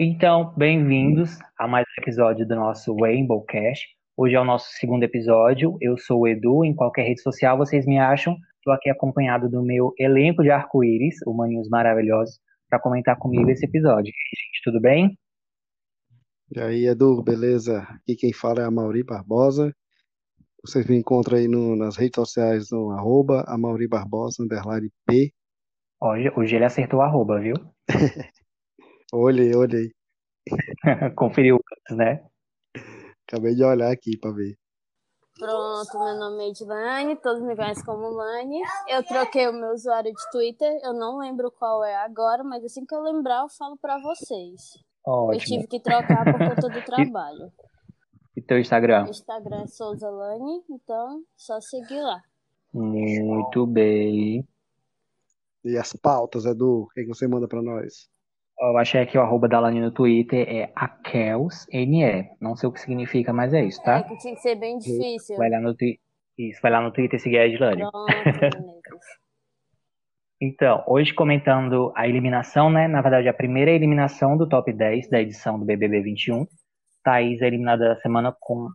Então, bem-vindos a mais um episódio do nosso Rainbow Cash. Hoje é o nosso segundo episódio. Eu sou o Edu. Em qualquer rede social vocês me acham. Estou aqui acompanhado do meu elenco de arco-íris, o Maninhos Maravilhosos, para comentar comigo esse episódio. Gente, tudo bem? E aí, Edu, beleza? Aqui quem fala é a Mauri Barbosa. Vocês me encontram aí no, nas redes sociais no arroba Mauri Barbosa, underline P. Hoje, hoje ele acertou o arroba, viu? Olhei, olhei. Conferiu, né? Acabei de olhar aqui para ver. Pronto, meu nome é Edilane, todos me conhecem como Lane. Eu troquei o meu usuário de Twitter, eu não lembro qual é agora, mas assim que eu lembrar eu falo para vocês. Ótimo. Eu tive que trocar por conta do trabalho. Teu Instagram? O Instagram é Souza Lane, então só seguir lá. Muito bem. E as pautas, Edu, o que você manda para nós? Eu achei que o arroba da Lani no Twitter é AkelsNE. Não sei o que significa, mas é isso, tá? É que tinha que ser bem difícil. Vai lá no, twi- isso, vai lá no Twitter e seguir a meninas. Então, hoje comentando a eliminação, né? Na verdade, a primeira eliminação do top 10 da edição do BBB 21. Thaís é eliminada da semana com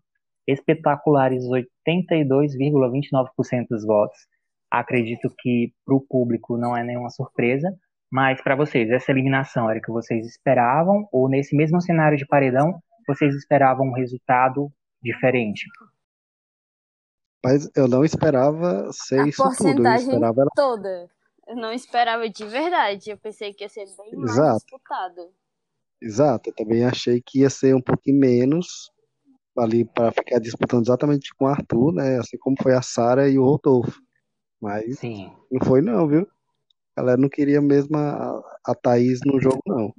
espetaculares 82,29% dos votos. Acredito que para o público não é nenhuma surpresa, mas para vocês, essa eliminação era o que vocês esperavam? Ou nesse mesmo cenário de paredão, vocês esperavam um resultado diferente? Mas eu não esperava ser A isso tudo. Eu porcentagem esperava ela... toda. Eu não esperava de verdade. Eu pensei que ia ser bem mais Exato. disputado. Exato, eu também achei que ia ser um pouquinho menos ali para ficar disputando exatamente com o Arthur, né? Assim como foi a Sara e o Rodolfo. Mas Sim. não foi não, viu? A galera não queria mesmo a, a Thaís no jogo, não.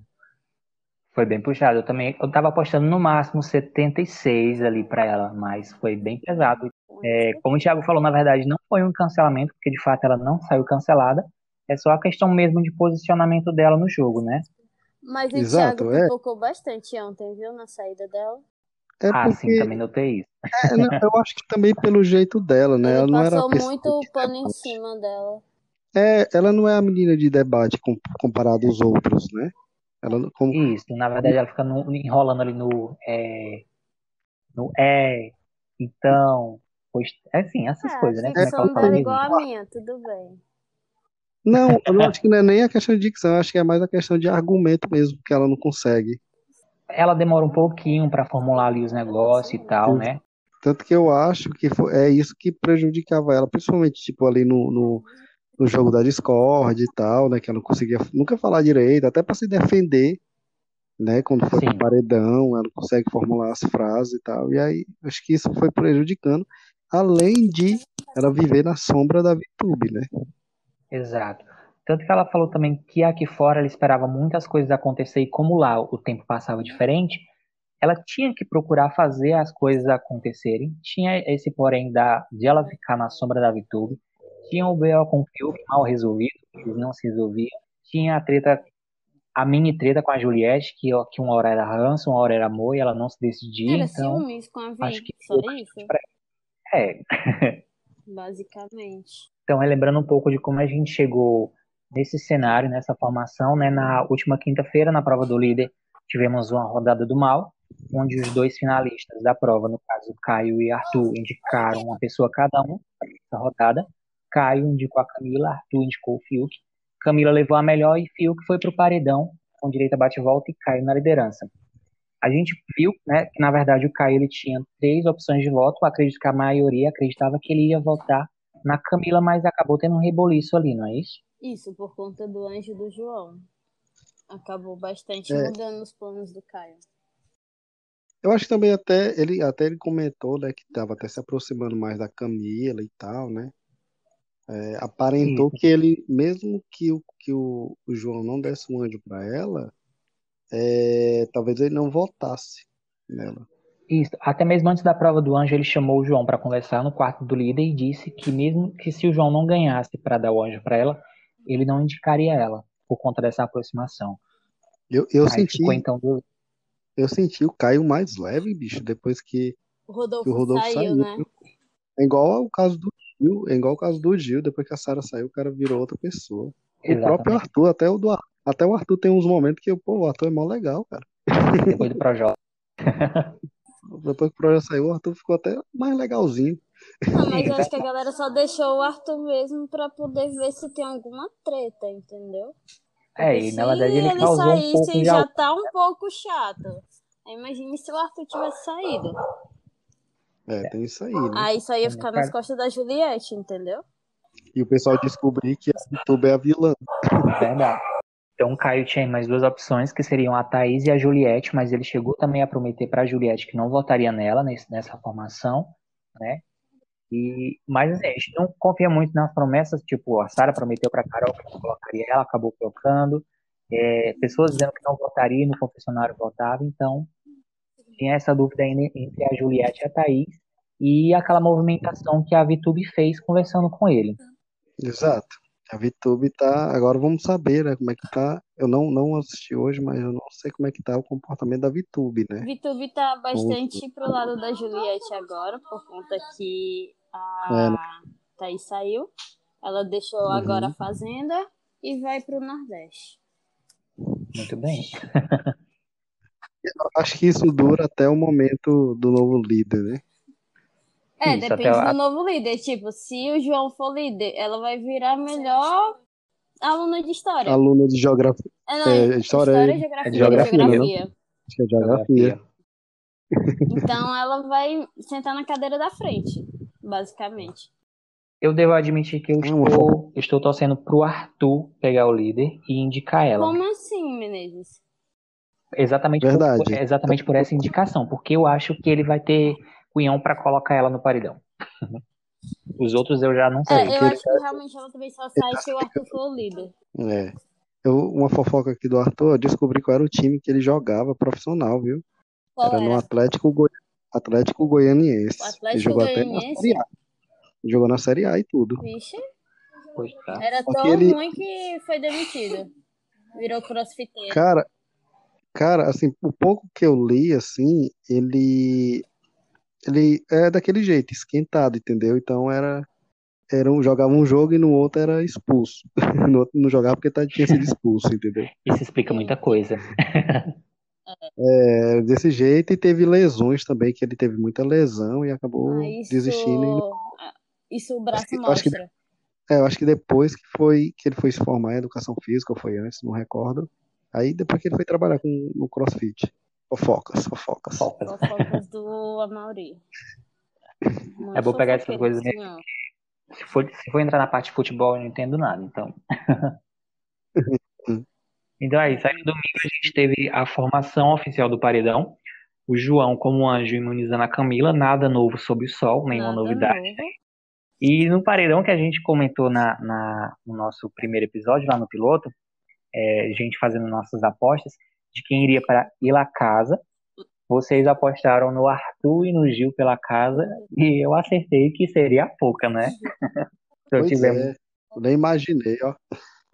Foi bem puxado. Eu também, eu tava apostando no máximo 76 ali para ela, mas foi bem pesado. É, como o Thiago falou, na verdade, não foi um cancelamento, porque de fato ela não saiu cancelada. É só a questão mesmo de posicionamento dela no jogo, né? Mas o Exato, Thiago é. bastante ontem, viu? Na saída dela. É Ah, sim, porque também notei isso. é, não, eu acho que também pelo jeito dela, né? Ela Ele não era passou muito pano em cima dela. É, ela não é a menina de debate com- comparado aos outros, né? Ela como Isso, na verdade ela fica no- enrolando ali no é, no é, então, pois, é assim, essas É, coisas, né? Como é que ela fala é igual a minha, tudo bem. Não, eu não acho que não é nem a questão de dicção, eu acho que é mais a questão de argumento mesmo, que ela não consegue. Ela demora um pouquinho para formular ali os negócios e tal, né? Tanto que eu acho que foi- é isso que prejudicava ela, principalmente tipo ali no, no, no jogo da Discord e tal, né? Que ela não conseguia nunca falar direito, até para se defender, né? Quando foi pro Sim. paredão, ela não consegue formular as frases e tal. E aí, acho que isso foi prejudicando, além de ela viver na sombra da VTube, né? Exato. Tanto que ela falou também que aqui fora ela esperava muitas coisas acontecer e como lá o tempo passava diferente, ela tinha que procurar fazer as coisas acontecerem. Tinha esse porém da, de ela ficar na sombra da VTube. Tinha o BO com o Fiuk mal resolvido, que eles não se resolviam. Tinha a treta, a mini treta com a Juliette, que, que uma hora era ranço, uma hora era amor e ela não se decidia. Era então, ciúmes com a acho Vicky, que só isso? pra é, Basicamente. Então, relembrando um pouco de como a gente chegou nesse cenário, nessa formação, né? Na última quinta-feira, na prova do líder, tivemos uma rodada do mal, onde os dois finalistas da prova, no caso Caio e Arthur, indicaram uma pessoa cada um essa rodada. Caio indicou a Camila, Arthur indicou o Fiuk. Camila levou a melhor e Fiuk foi para o paredão, com direito a bate-volta e Caio na liderança. A gente viu, né, que na verdade o Caio ele tinha três opções de voto. Acredito que a maioria acreditava que ele ia votar na Camila, mas acabou tendo um reboliço ali, não é isso? Isso, por conta do anjo do João. Acabou bastante É. mudando os planos do Caio. Eu acho que também até ele, até ele comentou, né, que estava até se aproximando mais da Camila e tal, né? É, aparentou Isso. que ele, mesmo que o, que o, o João não desse um anjo para ela, é, talvez ele não votasse nela. Isso. Até mesmo antes da prova do anjo, ele chamou o João para conversar no quarto do líder e disse que mesmo que se o João não ganhasse para dar o anjo para ela, ele não indicaria ela por conta dessa aproximação. Eu, eu senti, ficou então do- eu senti o Caio mais leve, bicho, depois que, O Rodolfo, que o Rodolfo saiu, saiu. né? É igual o caso do Gil, é igual o caso do Gil, depois que a Sara saiu, o cara virou outra pessoa. O próprio Arthur, até o, do, até o Arthur tem uns momentos que, pô, o Arthur é mó legal, cara. Depois do Projota. depois que o Projota saiu, o Arthur ficou até mais legalzinho. Não, mas eu acho que a galera só deixou o Arthur mesmo pra poder ver se tem alguma treta, entendeu? É, e na verdade ele, ele causou um pouco saísse de já tá um pouco chato. Imagine se o Arthur tivesse saído. É, tem isso aí, né? Aí só ia ficar nas costas da Juliette, entendeu? E o pessoal descobrir que a YouTube é a vilã. Verdade. Então o Caio tinha mais duas opções, que seriam a Thaís e a Juliette, mas ele chegou também a prometer para a Juliette que não votaria nela nesse- nessa formação, né? E, mas assim, a gente não confia muito nas promessas, tipo, a Sara prometeu para Carol que não colocaria ela, acabou colocando. É, pessoas dizendo que não votaria no confessionário votava, então tinha essa dúvida ainda entre a Juliette e a Thaís e aquela movimentação que a Vitube fez conversando com ele. Exato. A VTube tá. Agora vamos saber, né? Como é que tá. Eu não, não assisti hoje, mas eu não sei como é que tá o comportamento da VTube, né? Vitube tá bastante pro lado da Juliette agora, por conta que É, a Thaís saiu. Ela deixou Uhum. agora a Fazenda e vai pro Nordeste. Muito bem. Acho que isso dura até o momento do novo líder, né? É, Isso, depende até a- do novo líder. Tipo, se o João for líder, ela vai virar a melhor aluna de história. Aluna de geografia. É, não, é, história é- e geografia. é geografia, geografia. Acho que é geografia. Então ela vai sentar na cadeira da frente, basicamente. Eu devo admitir que eu É estou, estou torcendo pro Arthur pegar o líder e indicar ela. Como assim, Menezes? Exatamente Verdade. por- exatamente por essa indicação, porque eu acho que ele vai ter cunhão pra colocar ela no paredão. Os outros eu já não sei. É, eu que- acho que realmente ela também só sai se o Arthur for o líder. É. Eu, uma fofoca aqui do Arthur, eu descobri qual era o time que ele jogava profissional, viu? Qual Era no era? Atlético, Goi... Atlético Goianiense. O Ele Atlético jogou até na Goianiense? Série A. Jogou na Série A e tudo. Vixe, Pois tá. era tão que ele- ruim que foi demitido. Virou crossfiteiro. Cara, cara, assim, o pouco que eu li, assim, ele ele é daquele jeito, esquentado, entendeu? Então era era um, jogava um jogo e no outro era expulso. No outro não jogava porque tá, tinha sido expulso, entendeu? Isso explica muita coisa. É, desse jeito e teve lesões também, que ele teve muita lesão e acabou Ah, isso, desistindo. e- ah, isso o braço que- acho que- mostra. É, eu acho que depois que foi que ele foi se formar em educação física, ou foi antes, não recordo. Aí depois que ele foi trabalhar com, no CrossFit. Fofocas, fofocas. Focas. Fofocas do Amauri. É bom pegar essas coisas. Se for, se for entrar na parte de futebol, eu não entendo nada, então. Então é isso. Aí no domingo a gente teve a formação oficial do paredão. O João como anjo imunizando a Camila, nada novo sob o sol, nenhuma Nada novidade. novo. E no paredão que a gente comentou na, na- no nosso primeiro episódio, lá no piloto, é, a gente fazendo nossas apostas de quem iria para pela casa. Vocês apostaram no Arthur e no Gil pela casa, e eu acertei que seria a pouca, né? Então Pois tivemos é, eu nem imaginei, ó.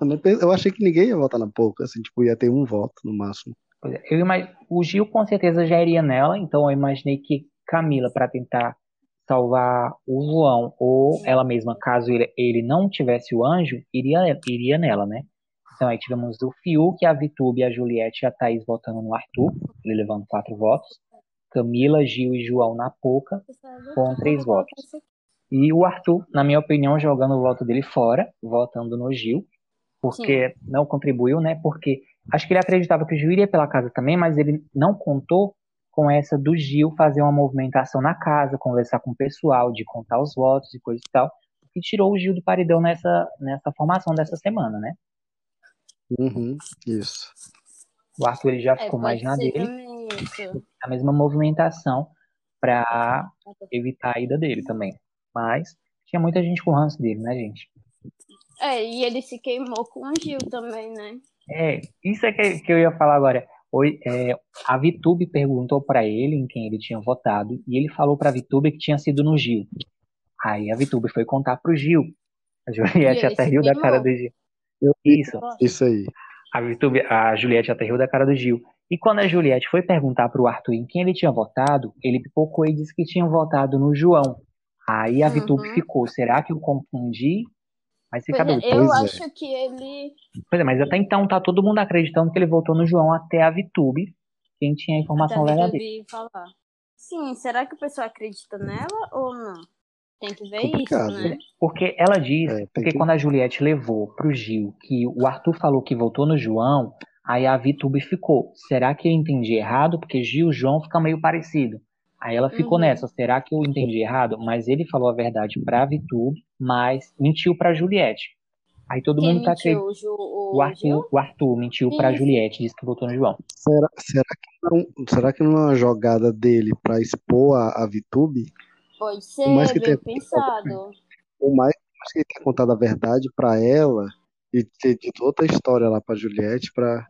Eu, nem pense- eu achei que ninguém ia votar na pouca, assim, tipo, ia ter um voto no máximo. É, Eu imag... O Gil com certeza já iria nela, então eu imaginei que Camila, para tentar salvar o João ou ela mesma, caso ele, ele não tivesse o anjo, iria, iria nela, né? Então aí tivemos o Fiuk, a Vitube, a Juliette e a Thaís votando no Arthur, ele levando quatro votos. Camila, Gil e João na Poca, com três votos. E o Arthur, na minha opinião, jogando o voto dele fora, votando no Gil, porque não contribuiu, né? Porque acho que ele acreditava que o Gil iria pela casa também, mas ele não contou com essa do Gil fazer uma movimentação na casa, conversar com o pessoal, de contar os votos e coisa e tal, que tirou o Gil do paredão nessa, nessa formação dessa semana, né? Uhum, isso. O Arthur ele já É, ficou mais na dele, a mesma movimentação para evitar a ida dele também. Mas tinha muita gente com ranço dele, né, gente? É, e ele se queimou com o Gil também, né? É, isso é que, que eu ia falar agora. Oi, é, a Vitube perguntou pra ele em quem ele tinha votado e ele falou pra Vitube que tinha sido no Gil. Aí a Vitube foi contar pro Gil. A Juliette até riu da cara do Gil. Eu Isso. isso aí. A Vitube, a Juliette até riu da cara do Gil. E quando a Juliette foi perguntar pro Arthur em quem ele tinha votado, ele pipocou e disse que tinha votado no João. Aí a Vitube Uhum. ficou. Será que eu confundi? Mas fica Pois é, dúvida. eu Pois é. acho que ele. Pois é, mas até então tá todo mundo acreditando que ele votou no João até a Vitube, quem tinha a informação verdadeira. falar. Sim, será que o pessoal acredita nela ou não? Tem que ver Complicado, isso, né? Porque ela diz, É, porque que- quando a Juliette levou pro Gil que o Arthur falou que votou no João, aí a Vitube ficou. Será que eu entendi errado? Porque Gil e João fica meio parecido. Aí ela ficou Uhum. nessa, será que eu entendi errado? Mas ele falou a verdade pra Vitube, mas mentiu pra Juliette. Aí todo Quem mundo tá mentiu? acreditando. O, o, Arthur, o Arthur mentiu pra Sim. Juliette, disse que votou no João. Será, será, que não, será que não é uma jogada dele pra expor a, a Vitube? Pode ser, mais que bem tenha- pensado. Ou mais, mais que ele tenha contado a verdade pra ela e ter dito outra história lá pra Juliette pra,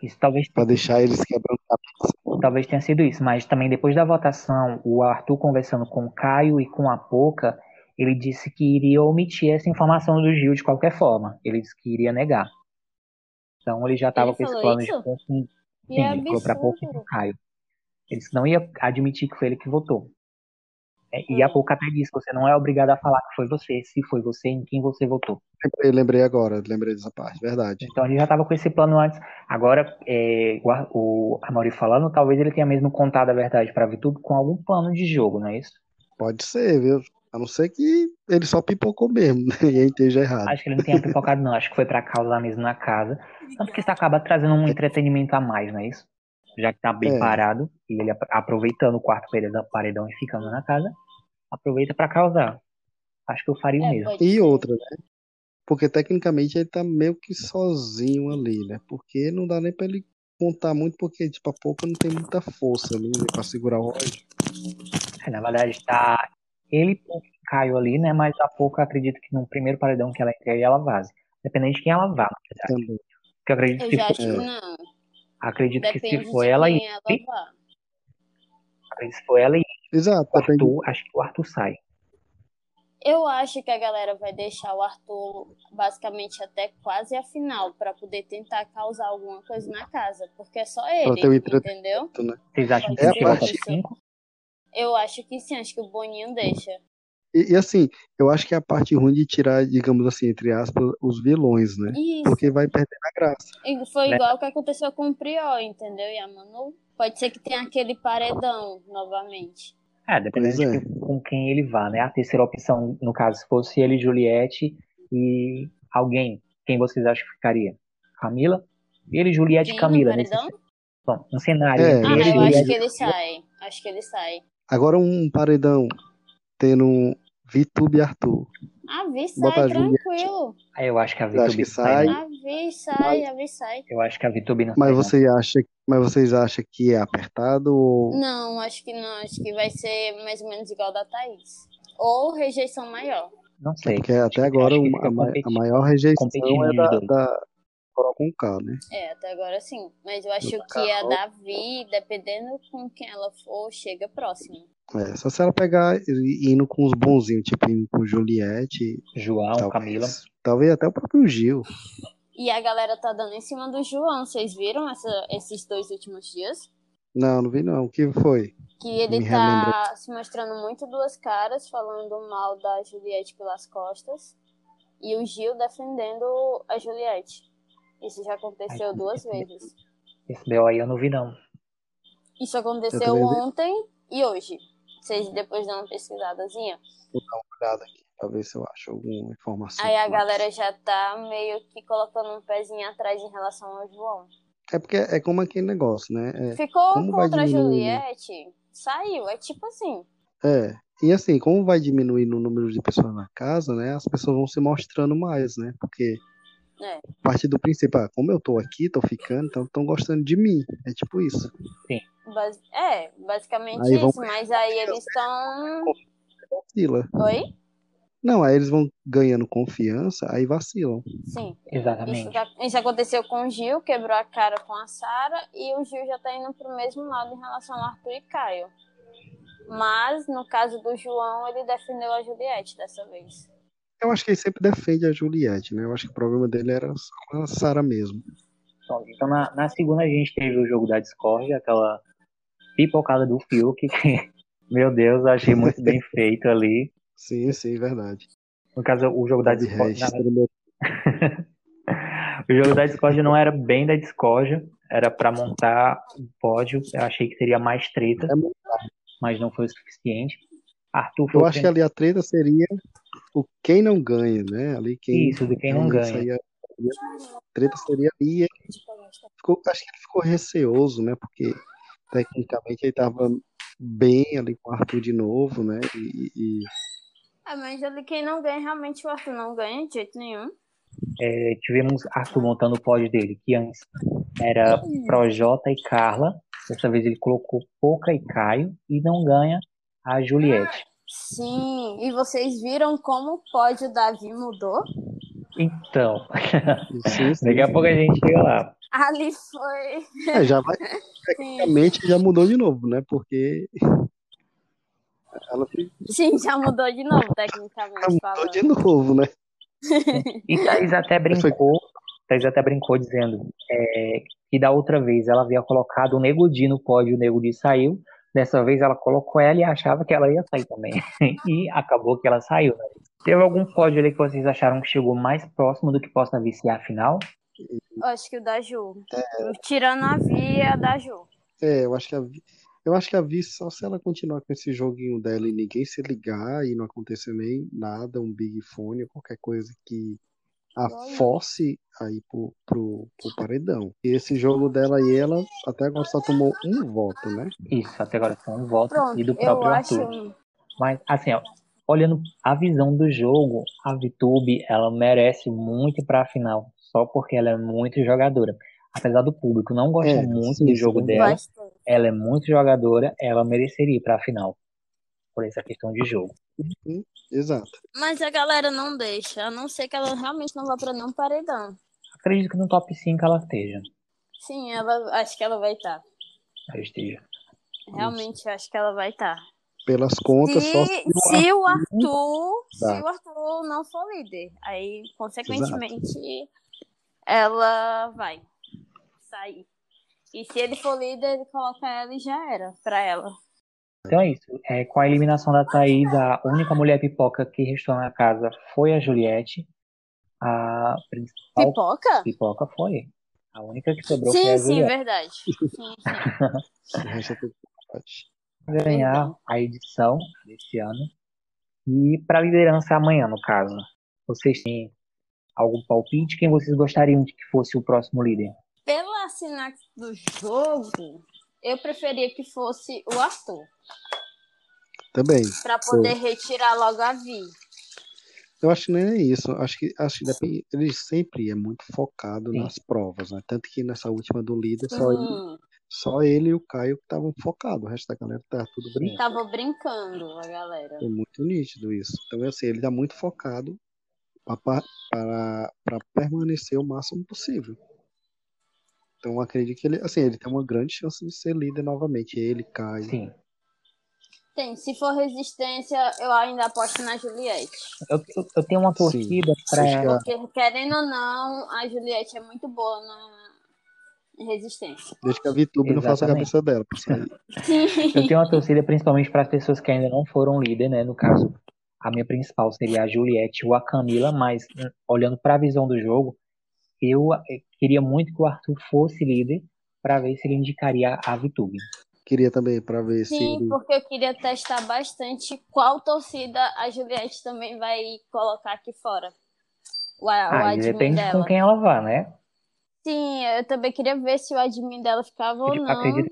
Isso talvez pra deixar eles quebrando cabeça. Talvez tenha sido isso, mas também depois da votação, o Arthur conversando com o Caio e com a Poca, ele disse que iria omitir essa informação do Gil de qualquer forma. Ele disse que iria negar. Então ele já estava com esse plano isso? de confundir. E Sim, é ele falou pra Poca e pro Caio. Ele disse que não ia admitir que foi ele que votou. É, E a Hum. Poca até disse, você não é obrigado a falar que foi você, se foi você, em quem você votou. Lembrei, lembrei agora, lembrei dessa parte, verdade. Então ele já estava com esse plano antes. Agora, é, o, Amaury falando, talvez ele tenha mesmo contado a verdade para Vitube com algum plano de jogo, não é isso? Pode ser, viu? A não ser que ele só pipocou mesmo, né? E aí esteja errado. Acho que ele não tenha pipocado, não. Acho que foi pra causar mesmo na casa. Tanto que isso acaba trazendo um entretenimento a mais, não é isso? Já que tá bem É. parado, e ele ap- aproveitando o quarto paredão, paredão e ficando na casa, aproveita pra causar. Acho que eu faria o É, mesmo. E outra, né? Porque tecnicamente ele tá meio que sozinho ali, né? Porque não dá nem pra ele contar muito, porque tipo, a pouco não tem muita força ali né, pra segurar o Roger. É, na verdade, tá ele o Caio ali, né? Mas a pouco eu acredito que no primeiro paredão que ela entrega, ela vaze. Dependente de quem ela vá, na verdade. Também. Porque eu acredito Eu que já acho que não. Acredito que Depende se for ela e ela acredito que se for ela e Exato, depende. Arthur, acho que o Arthur sai. Eu acho que a galera vai deixar o Arthur basicamente até quase a final pra poder tentar causar alguma coisa na casa, porque é só ele, entendeu? né? Vocês acham que É a parte- top 5? Eu acho que sim, acho que o Boninho deixa. E, e assim, eu acho que é a parte ruim de tirar, digamos assim, entre aspas, os vilões, né? Isso. Porque vai perder a graça. E foi Né? igual o que aconteceu com o Prior, entendeu? E a Manu. Pode ser que tenha aquele paredão novamente. É, dependendo é. de com- quem ele vá, né? A terceira opção, no caso, se fosse ele, Juliette e alguém, quem vocês acham que ficaria? Camila? Ele, Juliette e Camila. Nesse, paredão? bom, um cenário É, Ah, eu ele, acho eu acho Juliette que ele sai. Acho que ele sai. Agora um paredão tendo Vitube e Arthur. A Vi sai, a Juliette. tranquilo. Aí eu acho que a que sai. sai. não. A Vi sai, a Vi sai. Eu acho que a Vitube não Mas sai, não. você acha, mas vocês acham que é apertado ou Não, acho que não. Acho que vai ser mais ou menos igual da Thaís. Ou rejeição maior. Não sei. Porque até agora a, a maior rejeição competindo é da, da com K, né? É, até agora sim. Mas eu acho que a Carol. Davi, dependendo com quem ela for, chega próximo. É, só se ela pegar e- indo com os bonzinhos, tipo indo com Juliette, João, talvez, Camila. talvez até o próprio Gil. E a galera tá dando em cima do João. Vocês viram essa- esses dois últimos dias? Não, não vi não. O que foi? Que ele Me tá se mostrando muito duas caras, falando mal da Juliette pelas costas. E o Gil defendendo a Juliette. Isso já aconteceu Ai, duas esse- vezes. Esse B.O. aí eu não vi, não. Isso aconteceu vi. ontem e hoje. Vocês depois dão uma pesquisadazinha. Vou dar uma olhada aqui pra ver se eu acho alguma informação. Aí a mais. galera já tá meio que colocando um pezinho atrás em relação ao João. É porque é como aquele negócio, né? É, Ficou contra a? Juliette, saiu. É tipo assim. É, e assim, como vai diminuindo o número de pessoas na casa, né? As pessoas vão se mostrando mais, né? Porque É. a partir do princípio, ah, como eu tô aqui, tô ficando, então estão gostando de mim. É tipo isso. bas- É, basicamente Aí vão isso. Mas aí eles estão. Vacila. Oi? Não, aí eles vão ganhando confiança, aí vacilam. Sim. Isso, Exatamente. tá- isso aconteceu com o Gil, quebrou a cara com a Sara, e o Gil já tá indo pro mesmo lado em relação ao Arthur e Caio. Mas, no caso do João, ele defendeu a Juliette dessa vez. Eu acho que ele sempre defende a Juliette, né? Eu acho que o problema dele era com a Sara mesmo. Pronto, Então, na, na segunda, a gente teve o jogo da Discord, aquela pipocada do Fiuk, que, meu Deus, eu achei muito bem feito ali. Sim, sim, verdade. No caso, o jogo da Discord. Na- mundo- O jogo da Discord não era bem da Discord, era pra montar um pódio. Eu achei que teria mais treta, É mas não foi o suficiente. Arthur foi Eu o acho que ali a treta seria o quem não ganha, né? Ali quem Isso, de quem não ganha. saía- a treta seria ali. ficou- acho que ele ficou receoso, né? Porque tecnicamente ele estava bem ali com o Arthur de novo, né? E, e- É, mas ali quem não ganha, realmente o Arthur não ganha de jeito nenhum. É, tivemos Arthur montando o pódio dele, que antes era Projota e Carla. Dessa vez ele colocou Poca e Caio e não ganha a Juliette. Sim, e vocês viram como o pódio Davi mudou? Então, sim, sim. daqui a pouco a gente chega lá. Ali foi. É, já vai, tecnicamente já mudou de novo, né? Porque ela Sim, já mudou de novo, tecnicamente mudou falando. de novo, né? E Thaís até brincou, Thaís até brincou dizendo é, que da outra vez ela havia colocado o Nego Di no pódio, o Nego Di saiu. Dessa vez ela colocou ela e achava que ela ia sair também. E acabou que ela saiu. né? Teve algum pódio ali que vocês acharam que chegou mais próximo do que possa vir ser a final? Eu acho que o da Ju. Tirando a via da Ju. É, eu acho que a Vi, eu acho que a Vi só se ela continuar com esse joguinho dela e ninguém se ligar e não acontecer nem nada, um Big Fone, qualquer coisa que a force aí pro, pro, pro paredão. E esse jogo dela e ela até agora só tomou um voto, né? Isso, até agora foi um voto Pronto, e do próprio acho. Arthur. Mas, assim, ó, olhando a visão do jogo, a Vitube, ela merece muito para a final, só porque ela é muito jogadora. Apesar do público não gostar É, muito sim, do jogo dela, Bastante. ela é muito jogadora, ela mereceria ir para a final. Por essa questão de jogo. Exato. Mas a galera não deixa, a não ser que ela realmente não vá pra nenhum paredão. Acredito que no top 5 ela esteja. Sim, ela acho que ela vai estar. Ela esteja. Realmente eu acho que ela vai estar. Pelas contas, só Se, se o se o Arthur, se Tá. o Arthur não for líder, aí consequentemente ela vai sair. E se ele for líder, ele coloca ela e já era pra ela. Então é isso. É, com a eliminação da Thaís, a única mulher pipoca que restou na casa foi a Juliette. A principal Pipoca? pipoca foi. A única que sobrou foi a Sim, sim, Juliette. verdade. Sim, sim. ganhar a edição desse ano e para a liderança amanhã, no caso. Vocês têm algum palpite? Quem vocês gostariam de que fosse o próximo líder? Pela sinapse do jogo, eu preferia que fosse o Arthur. Também. Pra poder retirar logo a Vi. Eu acho que não é isso. Acho que, acho que depende, ele sempre é muito focado Sim. nas provas, né? Tanto que nessa última do líder, só, ele, só ele e o Caio que estavam focados. O resto da galera tá tudo brincando. tava brincando a galera. É muito nítido isso. Então, assim, ele tá muito focado para, para, para permanecer o máximo possível. Então, eu acredito que ele, assim, ele tem uma grande chance de ser líder novamente. Ele, Caio. Sim. Tem, se for resistência, eu ainda aposto na Juliette. Eu, eu, eu tenho uma torcida para. Porque, querendo ou não, a Juliette é muito boa na resistência. Desde que a VTube não faça a cabeça dela. Eu tenho uma torcida principalmente para as pessoas que ainda não foram líder, né? No caso, a minha principal seria a Juliette ou a Camila, mas hum, olhando para a visão do jogo, eu queria muito que o Arthur fosse líder para ver se ele indicaria a Vitube. Queria também pra ver se Sim, ele. porque eu queria testar bastante qual torcida a Juliette também vai colocar aqui fora. O, a- o Ah, e admin depende dela. com quem ela vá, né? Sim, eu também queria ver se o admin dela ficava ou Eu não acredito,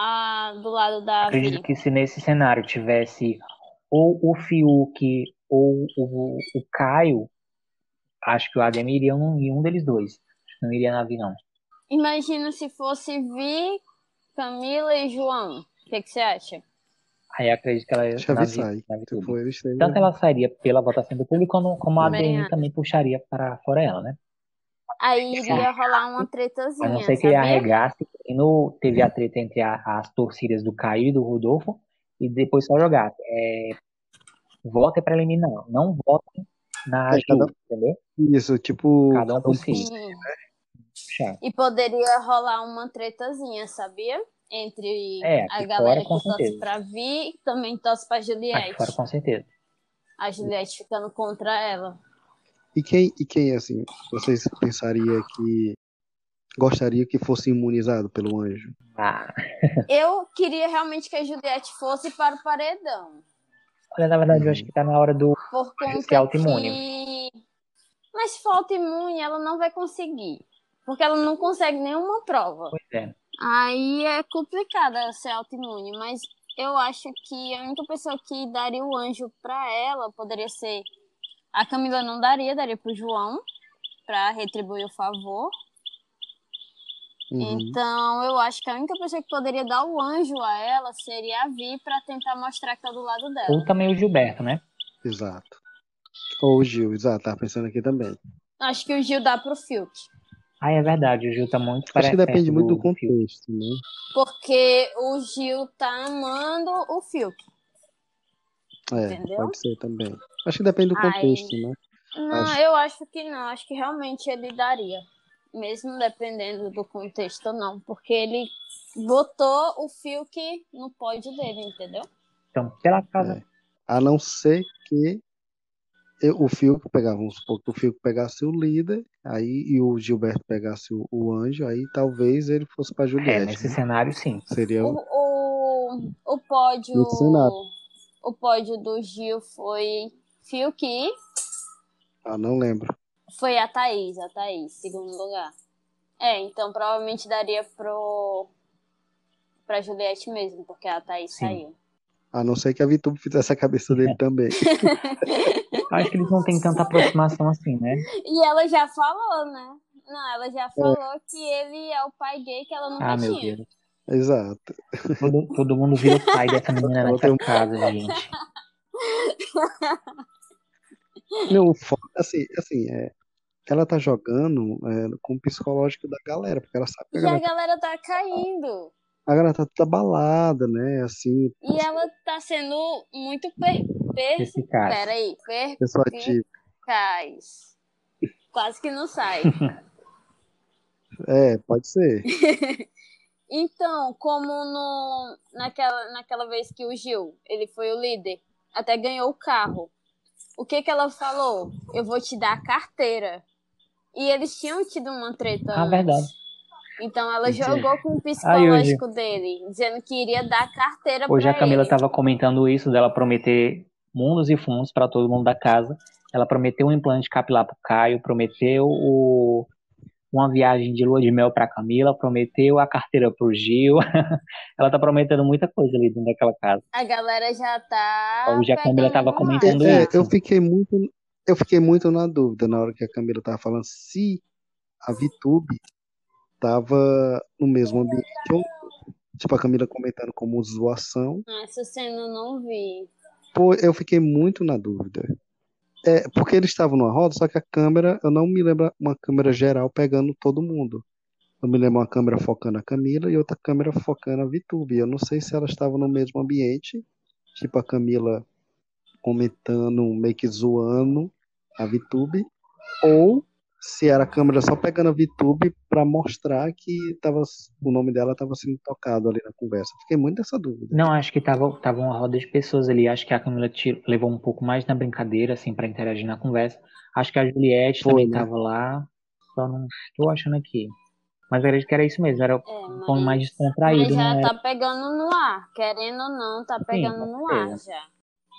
ah, do lado da acredito Vi. que se nesse cenário tivesse ou o Fiuk ou o, o Caio, acho que o Ademir iria um, em um deles dois. Não iria na Vi, não. Imagina se fosse Vi, Camila e João. O que, que você acha? Aí acredito que ela ia na, sai. na três, Tanto ela sairia pela votação do público, como, como a acho. também puxaria para fora ela, né? Aí iria rolar uma A tretazinha, não ser que ele sabia? arregasse, e no, teve a treta entre a- as torcidas do Caio e do Rodolfo, e depois só jogasse. É, votem para eliminar, não votem na É, cada- Ju, entendeu? Isso, tipo. Cada um por si. E poderia rolar uma tretazinha, sabia? Entre É, a aqui galera fora, que torce pra Vi e também torce pra Aqui Juliette. fora, com certeza. a Juliette ficando contra ela. E quem, e quem assim, vocês pensaria que gostaria que fosse imunizado pelo anjo? Ah, Eu queria realmente que a Juliette fosse para o paredão. olha, na verdade, eu acho que tá na hora do. Por conta Ser autoimune. que... Mas se for autoimune, ela não vai conseguir. Porque ela não consegue nenhuma prova. Pois é. Aí é complicado ela ser autoimune, mas eu acho que a única pessoa que daria o anjo pra ela poderia ser. A Camila não daria, daria pro João, pra retribuir o favor. Uhum. Então eu acho que a única pessoa que poderia dar o anjo a ela seria a Vi pra tentar mostrar que tá do lado dela. Ou também o Gilberto, né? Exato. Ou o Gil, exato, tava pensando aqui também. Acho que o Gil dá pro Fiuk. Ah, é verdade, o Gil tá muito Acho que depende muito do Fiuk. contexto, né? Porque o Gil tá amando o Fiuk. É, Entendeu? pode ser também. Acho que depende do Aí- contexto, né? Não, Acho- eu acho que não. Acho que realmente ele daria. Mesmo dependendo do contexto, não. Porque ele botou o Fiuk no pódio dele, entendeu? Então, pela casa. É. A não ser que eu- o Fiuk pegava, vamos supor que o Fiuk pegasse o líder, aí e o Gilberto pegasse o, o anjo, aí talvez ele fosse pra É, Juliette. nesse né? cenário, sim. Seria O, o. o, pódio. O pódio do Gil foi Fiuk. Ah, não lembro. Foi a Thaís, a Thaís, segundo lugar. É, então provavelmente daria pro. pra Juliette mesmo, porque a Thaís Sim. saiu. A não ser que a Vitube fizesse a cabeça dele também. Acho que eles não têm tanta aproximação assim, né? E ela já falou, né? Não, ela já falou que ele é o pai gay que ela nunca Ah, meu tinha. Deus. Exato. Todo, todo mundo vira o pai dessa menina Ela nessa tem um- casa, gente. Não, o foda, assim, assim, é, ela tá jogando é, com o psicológico da galera, porque ela sabe que a E a galera, galera tá caindo. a galera tá toda abalada, né? Assim, E ela tá sendo muito per... per... Esse cara. Peraí, perspicaz. Quase que não sai. É, pode ser. Então, como no, naquela, naquela vez que o Gil, ele foi o líder, até ganhou o carro. O que que ela falou? Eu vou te dar a carteira. E eles tinham tido uma treta Ah, antes. verdade. Então ela jogou com o psicológico dele, dizendo que iria dar a carteira Hoje pra a Camila ele. tava comentando isso, dela prometer mundos e fundos para todo mundo da casa. Ela prometeu um implante capilar pro Caio, prometeu o- uma viagem de lua de mel pra Camila, prometeu a carteira pro Gil. Ela tá prometendo muita coisa ali dentro daquela casa. A galera já tá. Hoje a Camila pegando tava no comentando ar. É, isso. eu fiquei muito, eu fiquei muito na dúvida na hora que a Camila tava falando se a Vitube tava no mesmo ambiente. Tipo, a Camila comentando como zoação. Essa cena eu não vi. Pô, eu fiquei muito na dúvida. É, porque eles estavam numa roda, só que a câmera, eu não me lembro uma câmera geral pegando todo mundo. Eu me lembro uma câmera focando a Camila e outra câmera focando a Vitube. Eu não sei se elas estavam no mesmo ambiente, tipo a Camila comentando, meio que zoando a Vitube, ou se era a câmera só pegando a Vitube pra mostrar que tava, o nome dela estava sendo tocado ali na conversa. Fiquei muito nessa dúvida. Não, acho que tava, tava uma roda de pessoas ali. Acho que a Camila tir- levou um pouco mais na brincadeira, assim, pra interagir na conversa. Acho que a Juliette Foi, também né? tava lá. Só não estou achando aqui. Mas eu acredito que era isso mesmo, era É, um tom mais mas, descontraído, mas já né? tá pegando no ar. Querendo ou não, tá pegando com no ar já.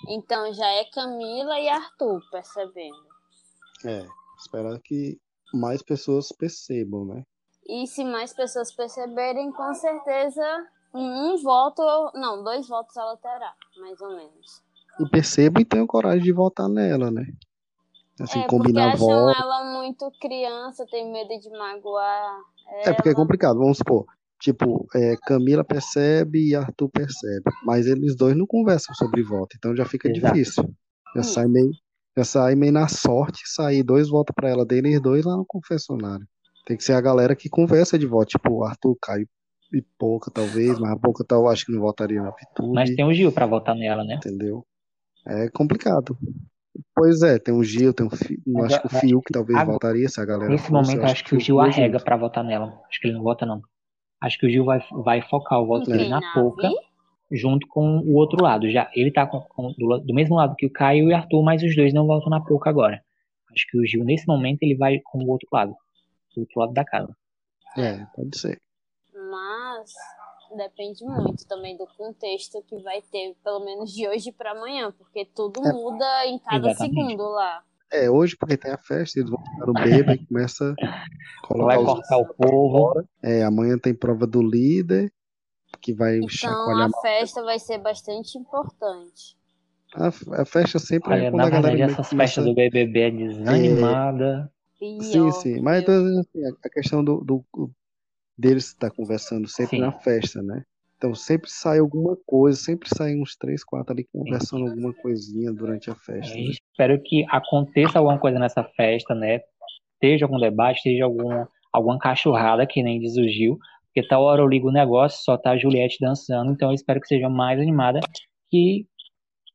Então já é Camila e Arthur percebendo. É, esperar que mais pessoas percebam, né? E se mais pessoas perceberem, com certeza um voto, não, dois votos ela terá, mais ou menos. E percebam e tenham coragem de votar nela, né? Assim, é, porque combinar acham voto. ela muito criança, tem medo de magoar É porque é ela. complicado, vamos supor. Tipo, é, Camila percebe e Arthur percebe. Mas eles dois não conversam sobre voto, então já fica Exato. difícil. Já Hum. sai meio, já sai meio na sorte sair dois votos pra ela deles dois lá no confessionário. Tem que ser a galera que conversa de voto, tipo Arthur, Caio e Pouca, talvez, mas a Pouca tal, acho que não votaria na Vitube. Mas tem o Gil pra votar nela, né? entendeu? É complicado. Pois é, tem o Gil, tem o Fi, eu Mas acho que o Fiuk talvez agora- votaria se a galera Nesse fosse, momento, acho que o Gil arrega pra votar nela. Acho que ele não vota, não. Acho que o Gil vai, vai focar o voto dele Na Pouca. Junto com o outro lado. Já ele tá com, com, do, do, mesmo lado que o Caio e o Arthur, mas os dois não voltam na pouca agora. Acho que o Gil, nesse momento, ele vai com o outro lado. Do outro lado da casa. É, pode ser. Mas depende muito também do contexto que vai ter, pelo menos de hoje para amanhã, porque tudo é. muda em cada Exatamente. segundo lá. É, hoje porque tem a festa, eles vão ficar no bebê e começa a colocar vai cortar o povo. É, amanhã tem prova do líder, que vai então, chacoalhar. a festa vai ser bastante importante. A, a festa sempre Olha, é quando na a galera verdade, essas começa... festas do BBB é desanimada. É... Sim, sim. Mas então, assim, a questão do, do deles estar conversando sempre sim. na festa, né? Então sempre sai alguma coisa, sempre saem uns três, quatro ali conversando sim. alguma coisinha durante a festa. Né? Espero que aconteça alguma coisa nessa festa, né? Esteja algum debate, esteja algum, alguma cachorrada, que nem diz o Gil, porque tal hora eu ligo o negócio, só tá a Juliette dançando, então eu espero que seja mais animada que,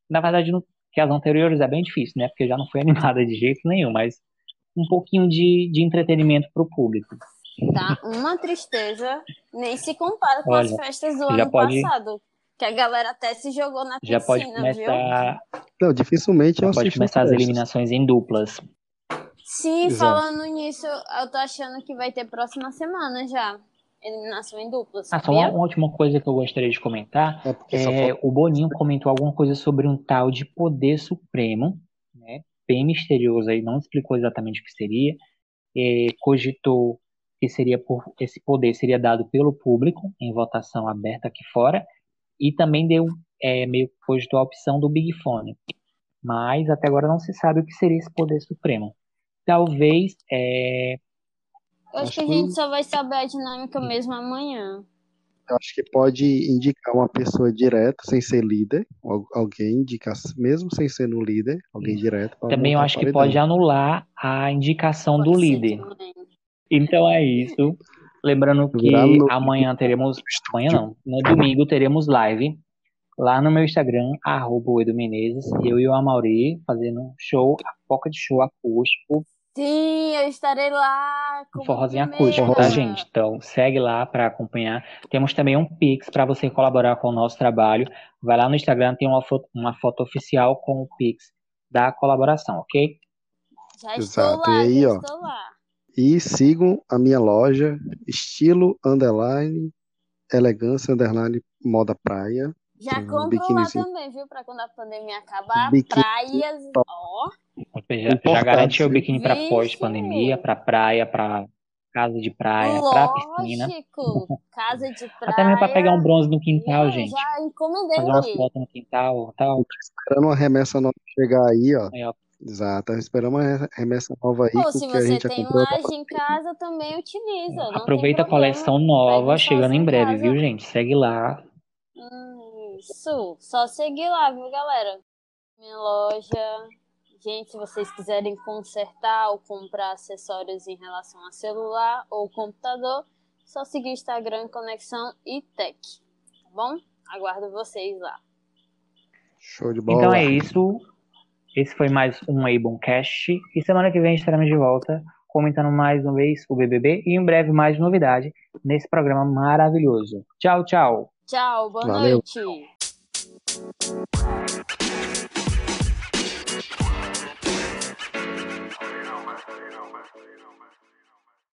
na verdade, no, que as anteriores é bem difícil, né? Porque já não foi animada de jeito nenhum, mas um pouquinho de, de entretenimento pro público. Tá uma tristeza, nem se compara com Olha, as festas do ano pode... passado. Que a galera até se jogou na já piscina, pode começar... viu? Não, dificilmente já pode começar as eliminações em duplas. Sim, Exato. falando nisso, eu tô achando que vai ter próxima semana já eliminação em dupla. Ah, só uma, uma, última coisa que eu gostaria de comentar. É, é o Boninho comentou alguma coisa sobre um tal de poder supremo, né? Bem misterioso aí, não explicou exatamente o que seria. É, cogitou que seria por, esse poder seria dado pelo público em votação aberta aqui fora e também deu é, meio que cogitou a opção do Big Fone. Mas até agora não se sabe o que seria esse poder supremo. Talvez é, eu acho, acho que a gente só vai saber a dinâmica mesmo amanhã. Eu acho que pode indicar uma pessoa direto, sem ser líder. Alguém indicar, mesmo sem ser no líder, alguém direto. Também eu acho que pode anular a indicação pode do líder. Também. Então é isso. Lembrando que amanhã teremos. Amanhã não. No domingo teremos live lá no meu Instagram, arroba Edu Menezes, eu e o Amauri fazendo um show, a foca de show acústico Sim, eu estarei lá. Com forrozinho acústico, tá, gente? Então, segue lá para acompanhar. Temos também um Pix para você colaborar com o nosso trabalho. Vai lá no Instagram, tem uma foto, uma foto oficial com o Pix da colaboração, ok? Já estou Exato. lá, e aí, ó, estou lá. E sigam a minha loja, estilo underline, elegância underline moda praia. Já um compro lá também, viu? Pra quando a pandemia acabar, biquíni praias, ó. Já, já garantiu o biquíni para pós-pandemia, para praia, para casa de praia, para piscina. casa de praia. Até mesmo para pegar um bronze no quintal, gente. Já encomendei. Fazer umas fotos no quintal, tal. Esperando uma remessa nova chegar aí, ó. Aí, ó. Exato, esperando uma remessa nova aí. Pô, se você tem laje em casa, também utiliza. Aproveita a coleção nova, chegando em breve, viu, gente? Segue lá. Isso, só seguir lá, viu, galera? Minha loja. Gente, se vocês quiserem consertar ou comprar acessórios em relação a celular ou computador, só seguir Instagram Conexão e Tech. Tá bom? Aguardo vocês lá. Show de bola. Então é isso. Esse foi mais um Aboncast. E semana que vem estaremos de volta comentando mais uma vez o BBB e em breve mais novidade nesse programa maravilhoso. Tchau, tchau. Tchau, boa Valeu. noite.